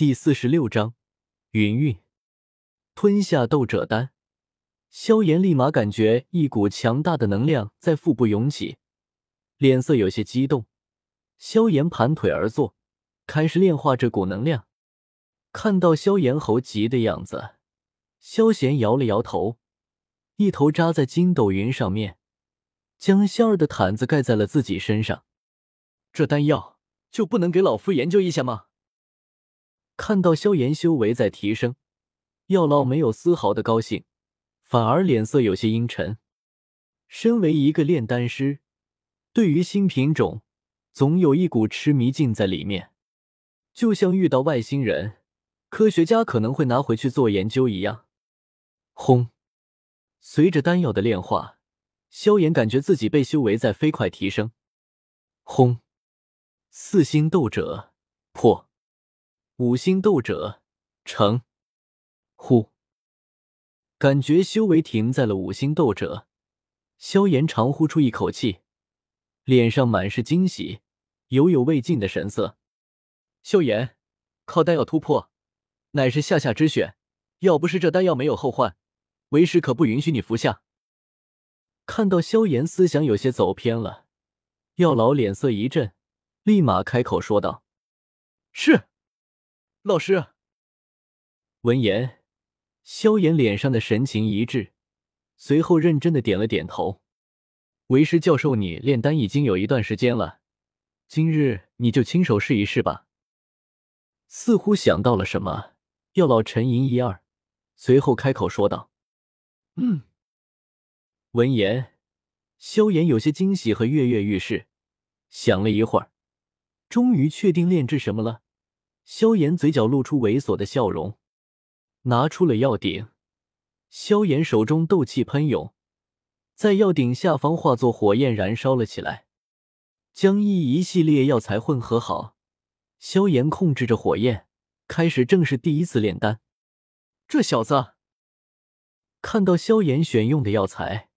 第四十六章，云韵吞下斗者丹，萧炎立马感觉一股强大的能量在腹部涌起，脸色有些激动。萧炎盘腿而坐，开始炼化这股能量。看到萧炎猴急的样子，萧贤摇了摇头，一头扎在筋斗云上面，将仙儿的毯子盖在了自己身上。这丹药就不能给老夫研究一下吗？看到萧炎修为在提升，药老没有丝毫的高兴，反而脸色有些阴沉。身为一个炼丹师，对于新品种，总有一股痴迷劲在里面，就像遇到外星人，科学家可能会拿回去做研究一样。轰！随着丹药的炼化，萧炎感觉自己被修为在飞快提升。轰！四星斗者破。五星斗者成，呼，感觉修为停在了五星斗者，萧炎长呼出一口气，脸上满是惊喜，犹有未尽的神色。萧炎，靠丹药突破，乃是下下之选。要不是这丹药没有后患，为师可不允许你服下。看到萧炎思想有些走偏了，药老脸色一震，立马开口说道：“是。”老师闻言，萧炎脸上的神情一滞，随后认真的点了点头。为师教授你炼丹已经有一段时间了，今日你就亲手试一试吧。似乎想到了什么，药老沉吟一二，随后开口说道：“嗯。”闻言，萧炎有些惊喜和跃跃欲试，想了一会儿，终于确定炼制什么了。萧炎嘴角露出猥琐的笑容，拿出了药鼎。萧炎手中斗气喷涌，在药鼎下方化作火焰燃烧了起来。将一一系列药材混合好，萧炎控制着火焰，开始正式第一次炼丹。这小子看到萧炎选用的药材，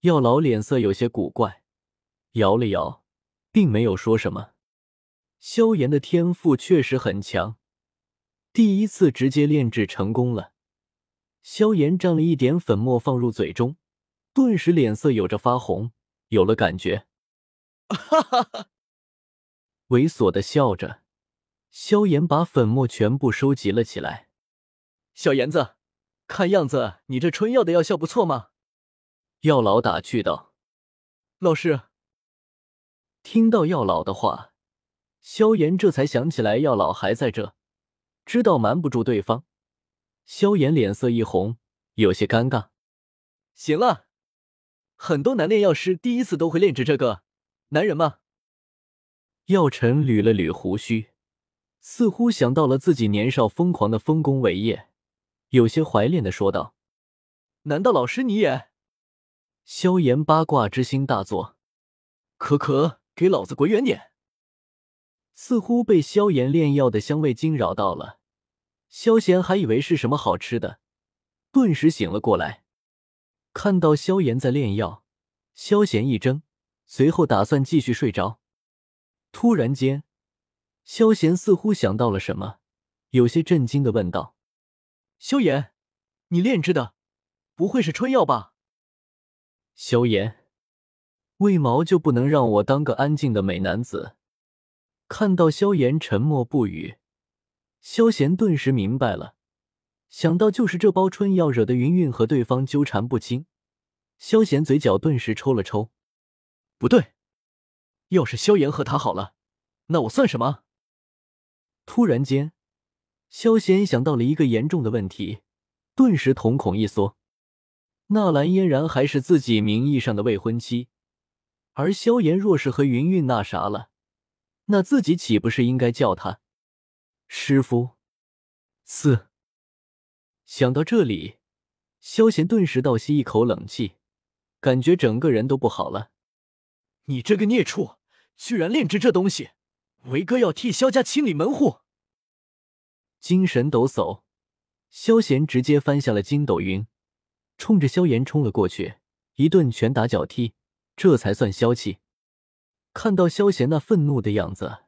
药老脸色有些古怪，摇了摇，并没有说什么。萧炎的天赋确实很强，第一次直接炼制成功了。萧炎蘸了一点粉末放入嘴中，顿时脸色有着发红，有了感觉。哈哈哈！猥琐的笑着，萧炎把粉末全部收集了起来。小炎子，看样子你这春药的药效不错嘛？药老打趣道。老师听到药老的话。萧炎这才想起来药老还在这，知道瞒不住对方。萧炎脸色一红，有些尴尬。行了，很多男炼药师第一次都会炼制这个，男人嘛。药尘捋了捋胡须，似乎想到了自己年少疯狂的丰功伟业，有些怀恋的说道：“难道老师你也？”萧炎八卦之心大作，可可，给老子滚远点！似乎被萧炎炼药的香味惊扰到了，萧炎还以为是什么好吃的，顿时醒了过来。看到萧炎在炼药，萧炎一怔，随后打算继续睡着。突然间，萧炎似乎想到了什么，有些震惊的问道：“萧炎，你炼制的不会是春药吧？”萧炎，为毛就不能让我当个安静的美男子？看到萧炎沉默不语，萧贤顿时明白了，想到就是这包春药惹得云韵和对方纠缠不清，萧贤嘴角顿时抽了抽。不对，要是萧炎和他好了，那我算什么？突然间，萧贤想到了一个严重的问题，顿时瞳孔一缩。纳兰嫣然还是自己名义上的未婚妻，而萧炎若是和云韵那啥了。那自己岂不是应该叫他师傅？四想到这里，萧贤顿时倒吸一口冷气，感觉整个人都不好了。你这个孽畜，居然炼制这东西！为哥要替萧家清理门户！精神抖擞，萧贤直接翻下了筋斗云，冲着萧炎冲了过去，一顿拳打脚踢，这才算消气。看到萧贤那愤怒的样子，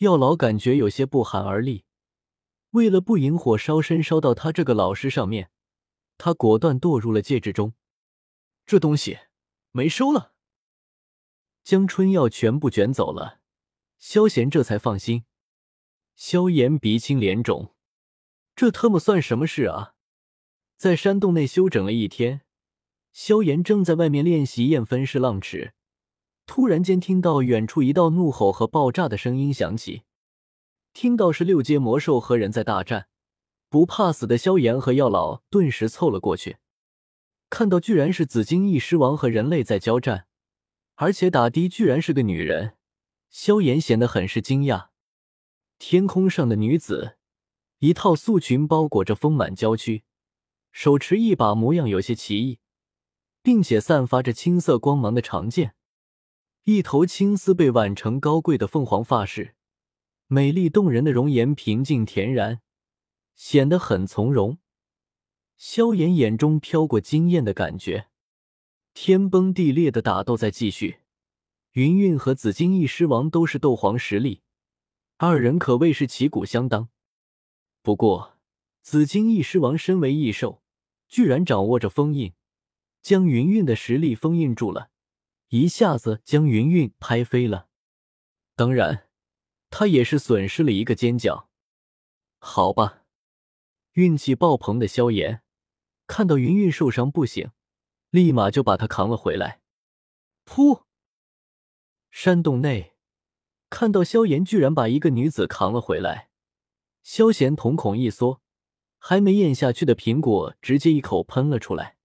药老感觉有些不寒而栗。为了不引火烧身，烧到他这个老师上面，他果断堕入了戒指中。这东西没收了，将春药全部卷走了，萧贤这才放心。萧炎鼻青脸肿，这特么算什么事啊？在山洞内休整了一天，萧炎正在外面练习燕分式浪尺，突然间听到远处一道怒吼和爆炸的声音响起。听到是六阶魔兽和人在大战，不怕死的萧炎和药老顿时凑了过去。看到居然是紫金翼狮王和人类在交战，而且打的居然是个女人，萧炎显得很是惊讶。天空上的女子，一套素裙包裹着丰满娇躯，手持一把模样有些奇异，并且散发着青色光芒的长剑，一头青丝被挽成高贵的凤凰发饰。美丽动人的容颜，平静恬然，显得很从容。萧炎眼中飘过惊艳的感觉。天崩地裂的打斗在继续，云韵和紫金翼狮王都是斗皇实力，二人可谓是旗鼓相当。不过，紫金翼狮王身为异兽，居然掌握着封印，将云韵的实力封印住了，一下子将云韵拍飞了。当然。他也是损失了一个尖角，好吧。运气爆棚的萧炎看到云云受伤不醒，立马就把他扛了回来。噗！山洞内看到萧炎居然把一个女子扛了回来，萧炎瞳孔一缩，还没咽下去的苹果直接一口喷了出来。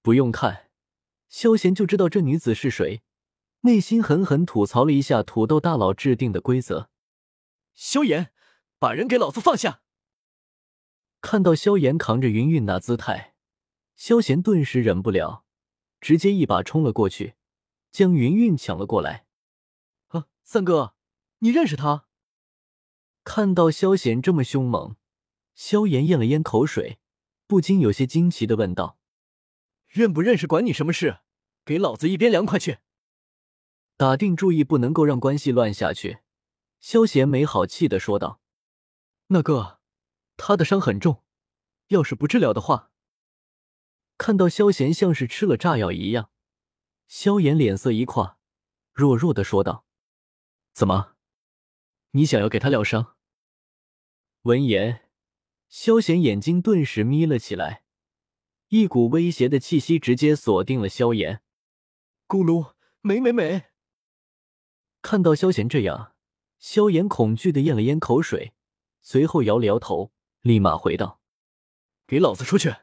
不用看，萧炎就知道这女子是谁。内心狠狠吐槽了一下土豆大佬制定的规则：“萧炎，把人给老子放下！”看到萧炎扛着云韵那姿态，萧炎顿时忍不了，直接一把冲了过去，将云韵抢了过来。“啊，三哥，你认识他？”看到萧炎这么凶猛，萧炎咽了咽口水，不禁有些惊奇的问道：“认不认识管你什么事？给老子一边凉快去！”打定主意不能够让关系乱下去，萧贤没好气的说道：“那个，他的伤很重，要是不治疗的话。”看到萧贤像是吃了炸药一样，萧炎脸色一垮，弱弱的说道：“怎么，你想要给他疗伤？”闻言，萧贤眼睛顿时眯了起来，一股威胁的气息直接锁定了萧炎。咕噜，美美美！看到萧炎这样，萧炎恐惧的咽了咽口水，随后摇了摇头，立马回道：“给老子出去！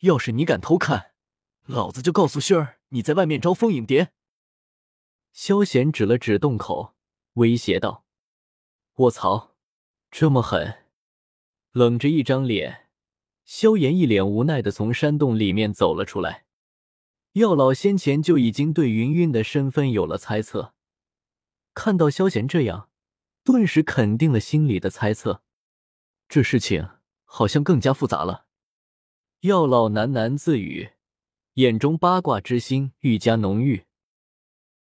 要是你敢偷看，老子就告诉薰儿你在外面招蜂引蝶。”萧炎指了指洞口，威胁道：“卧槽，这么狠！”冷着一张脸，萧炎一脸无奈的从山洞里面走了出来。药老先前就已经对云云的身份有了猜测。看到萧贤这样，顿时肯定了心里的猜测。这事情好像更加复杂了。药老喃喃自语，眼中八卦之心愈加浓郁。